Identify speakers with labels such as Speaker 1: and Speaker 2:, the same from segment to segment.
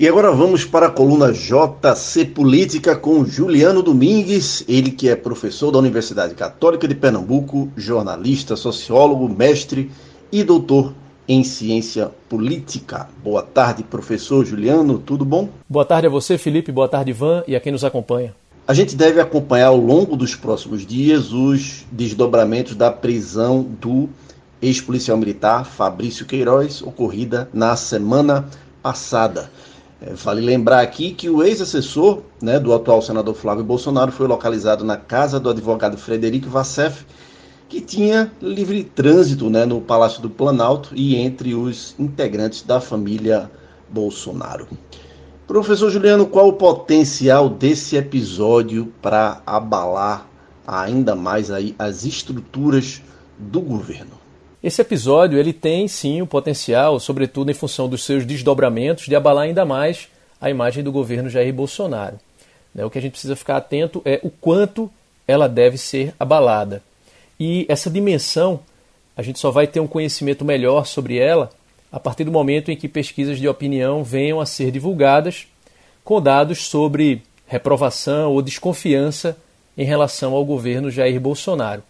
Speaker 1: E agora vamos para a coluna JC Política com Juliano Domingues, ele que é professor da Universidade Católica de Pernambuco, jornalista, sociólogo, mestre e doutor em ciência política. Boa tarde, professor Juliano, tudo bom?
Speaker 2: Boa tarde a você, Felipe, boa tarde, Ivan, e a quem nos acompanha.
Speaker 1: A gente deve acompanhar ao longo dos próximos dias os desdobramentos da prisão do ex-policial militar Fabrício Queiroz, ocorrida na semana passada. É, vale lembrar aqui que o ex-assessor né, do atual senador Flávio Bolsonaro foi localizado na casa do advogado Frederico Vassef, que tinha livre trânsito né, no Palácio do Planalto e entre os integrantes da família Bolsonaro. Professor Juliano, qual o potencial desse episódio para abalar ainda mais aí as estruturas do governo?
Speaker 2: Esse episódio ele tem sim o potencial, sobretudo em função dos seus desdobramentos, de abalar ainda mais a imagem do governo Jair Bolsonaro. Né, o que a gente precisa ficar atento é o quanto ela deve ser abalada. E essa dimensão, a gente só vai ter um conhecimento melhor sobre ela a partir do momento em que pesquisas de opinião venham a ser divulgadas com dados sobre reprovação ou desconfiança em relação ao governo Jair Bolsonaro.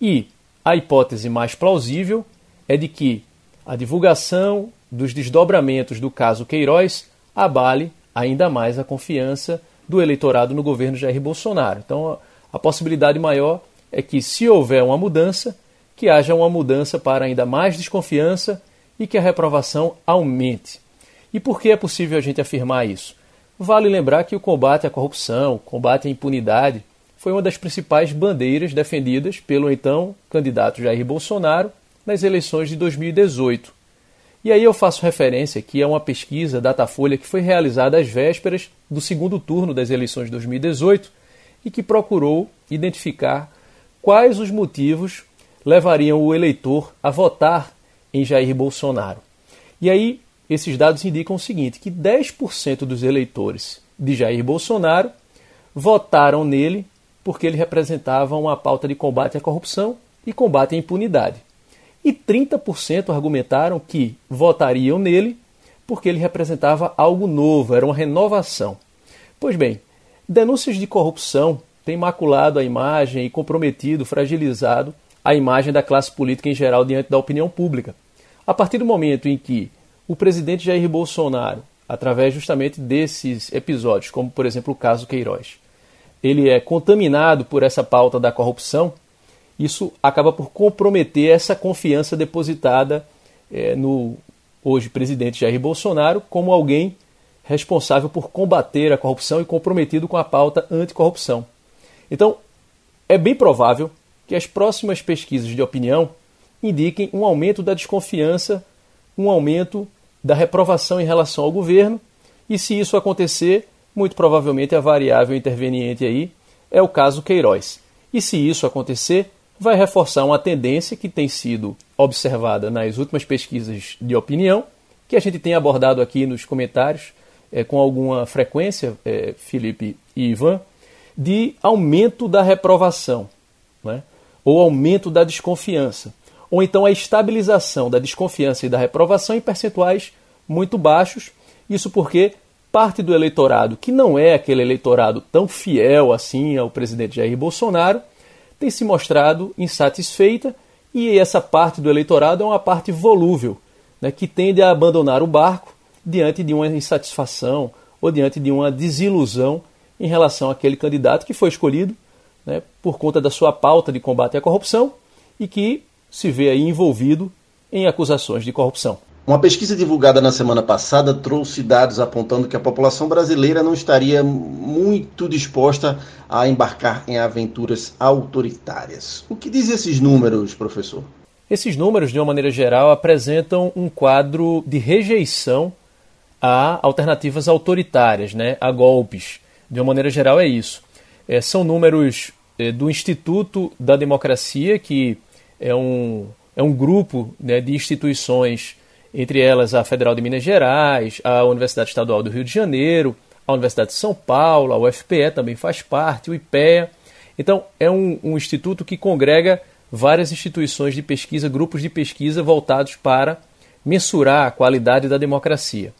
Speaker 2: E a hipótese mais plausível é de que a divulgação dos desdobramentos do caso Queiroz abale ainda mais a confiança do eleitorado no governo Jair Bolsonaro. Então, a possibilidade maior é que, se houver uma mudança, que haja uma mudança para ainda mais desconfiança e que a reprovação aumente. E por que é possível a gente afirmar isso? Vale lembrar que o combate à corrupção, o combate à impunidade, foi uma das principais bandeiras defendidas pelo então candidato Jair Bolsonaro nas eleições de 2018. E aí eu faço referência aqui a uma pesquisa Datafolha que foi realizada às vésperas do segundo turno das eleições de 2018 e que procurou identificar quais os motivos levariam o eleitor a votar em Jair Bolsonaro. E aí, esses dados indicam o seguinte: que 10% dos eleitores de Jair Bolsonaro votaram nele porque ele representava uma pauta de combate à corrupção e combate à impunidade. E 30% argumentaram que votariam nele porque ele representava algo novo, era uma renovação. Pois bem, denúncias de corrupção tem maculado a imagem e comprometido, fragilizado a imagem da classe política em geral diante da opinião pública. A partir do momento em que o presidente Jair Bolsonaro, através justamente desses episódios, como por exemplo o caso Queiroz, ele é contaminado por essa pauta da corrupção, isso acaba por comprometer essa confiança depositada é, no hoje presidente Jair Bolsonaro como alguém responsável por combater a corrupção e comprometido com a pauta anticorrupção. Então, é bem provável que as próximas pesquisas de opinião indiquem um aumento da desconfiança, um aumento da reprovação em relação ao governo, e se isso acontecer, muito provavelmente a variável interveniente aí é o caso Queiroz. E se isso acontecer, vai reforçar uma tendência que tem sido observada nas últimas pesquisas de opinião, que a gente tem abordado aqui nos comentários é, com alguma frequência, é, Felipe e Ivan, de aumento da reprovação, né? ou aumento da desconfiança, ou então a estabilização da desconfiança e da reprovação em percentuais muito baixos. Isso porque parte do eleitorado, que não é aquele eleitorado tão fiel assim ao presidente Jair Bolsonaro, tem se mostrado insatisfeita e essa parte do eleitorado é uma parte volúvel, né, que tende a abandonar o barco diante de uma insatisfação ou diante de uma desilusão em relação àquele candidato que foi escolhido né, por conta da sua pauta de combate à corrupção e que se vê aí envolvido em acusações de corrupção.
Speaker 1: Uma pesquisa divulgada na semana passada trouxe dados apontando que a população brasileira não estaria muito disposta a embarcar em aventuras autoritárias. O que diz esses números, professor?
Speaker 2: Esses números, de uma maneira geral, apresentam um quadro de rejeição a alternativas autoritárias, né, a golpes de uma maneira geral, é isso. É, são números é, do Instituto da Democracia, que é um, é um grupo né, de instituições, entre elas a Federal de Minas Gerais, a Universidade Estadual do Rio de Janeiro, a Universidade de São Paulo, a UFPE também faz parte, o IPEA. Então, é um, um instituto que congrega várias instituições de pesquisa, grupos de pesquisa voltados para mensurar a qualidade da democracia.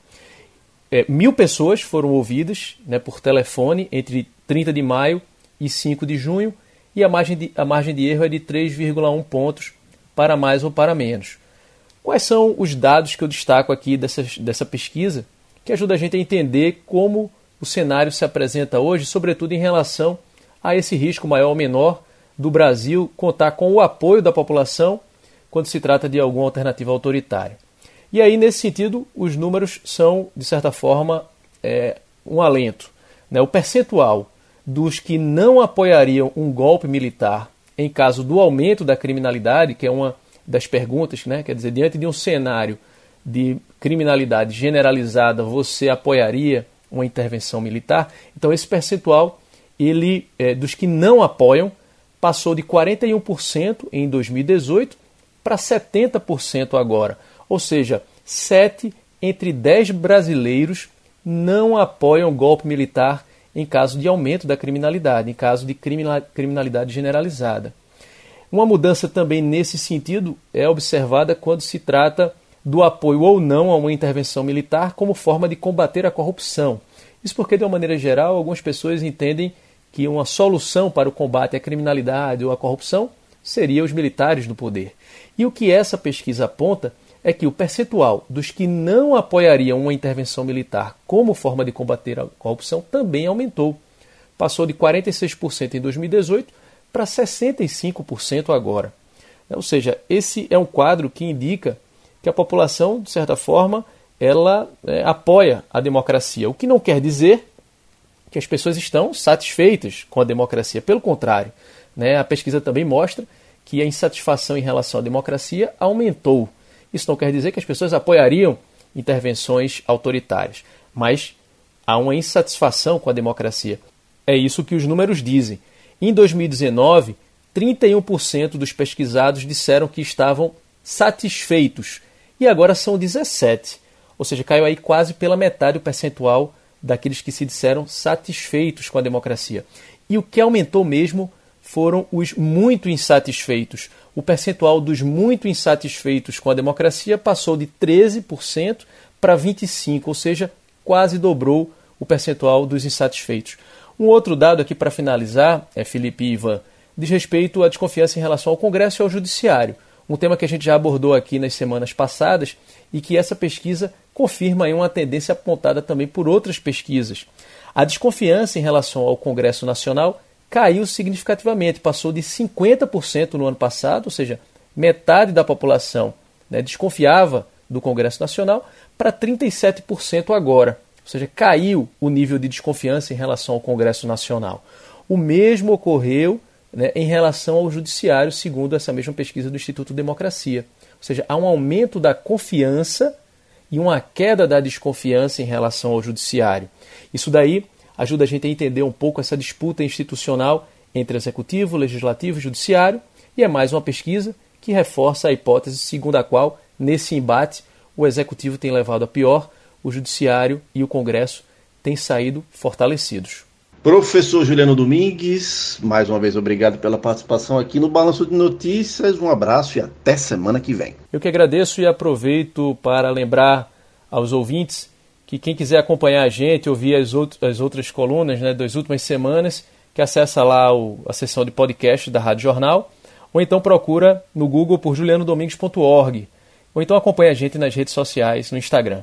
Speaker 2: é, mil pessoas foram ouvidas né, por telefone entre 30 de maio e 5 de junho, e a margem de, a margem de erro é de 3,1 pontos para mais ou para menos. Quais são os dados que eu destaco aqui dessa, dessa pesquisa que ajuda a gente a entender como o cenário se apresenta hoje, sobretudo em relação a esse risco maior ou menor do Brasil contar com o apoio da população quando se trata de alguma alternativa autoritária. E aí, nesse sentido, os números são, de certa forma, é, um alento. Né? O percentual dos que não apoiariam um golpe militar em caso do aumento da criminalidade, que é uma das perguntas, né? quer dizer, diante de um cenário de criminalidade generalizada, você apoiaria uma intervenção militar? Então, esse percentual, ele é, dos que não apoiam, passou de 41% em 2018 para 70% agora. Ou seja, 7 entre 10 brasileiros não apoiam golpe militar em caso de aumento da criminalidade, em caso de criminalidade generalizada. Uma mudança também nesse sentido é observada quando se trata do apoio ou não a uma intervenção militar como forma de combater a corrupção. Isso porque, de uma maneira geral, algumas pessoas entendem que uma solução para o combate à criminalidade ou à corrupção seria os militares no poder. E o que essa pesquisa aponta é que o percentual dos que não apoiariam uma intervenção militar como forma de combater a corrupção também aumentou. Passou de 46% em 2018 para 65% agora. Ou seja, esse é um quadro que indica que a população, de certa forma, ela é, apoia a democracia. O que não quer dizer que as pessoas estão satisfeitas com a democracia. Pelo contrário, né, a pesquisa também mostra que a insatisfação em relação à democracia aumentou. Isso não quer dizer que as pessoas apoiariam intervenções autoritárias, mas há uma insatisfação com a democracia. É isso que os números dizem. Em 2019, 31% dos pesquisados disseram que estavam satisfeitos e agora são 17, ou seja, caiu aí quase pela metade o percentual daqueles que se disseram satisfeitos com a democracia. E o que aumentou mesmo foram os muito insatisfeitos. O percentual dos muito insatisfeitos com a democracia passou de 13% para 25%, ou seja, quase dobrou o percentual dos insatisfeitos. Um outro dado aqui para finalizar, é Felipe Ivan, diz respeito à desconfiança em relação ao Congresso e ao Judiciário, um tema que a gente já abordou aqui nas semanas passadas e que essa pesquisa confirma uma tendência apontada também por outras pesquisas. A desconfiança em relação ao Congresso Nacional caiu significativamente, passou de 50% no ano passado, ou seja, metade da população né, desconfiava do Congresso Nacional, para 37% agora. Ou seja, caiu o nível de desconfiança em relação ao Congresso Nacional. O mesmo ocorreu né, em relação ao Judiciário, segundo essa mesma pesquisa do Instituto Democracia. Ou seja, há um aumento da confiança e uma queda da desconfiança em relação ao Judiciário. Isso daí ajuda a gente a entender um pouco essa disputa institucional entre executivo, legislativo e judiciário, e é mais uma pesquisa que reforça a hipótese segundo a qual, nesse embate, o executivo tem levado a pior, o judiciário e o Congresso têm saído fortalecidos.
Speaker 1: Professor Juliano Domingues, mais uma vez obrigado pela participação aqui no Balanço de Notícias. Um abraço e até semana que vem.
Speaker 2: Eu que agradeço e aproveito para lembrar aos ouvintes que quem quiser acompanhar a gente, ouvir as, outras, as outras colunas né, das últimas semanas, que acessa lá o, a seção de podcast da Rádio Jornal, ou então procura no Google por julianodomingues.org, ou então acompanha a gente nas redes sociais, no Instagram.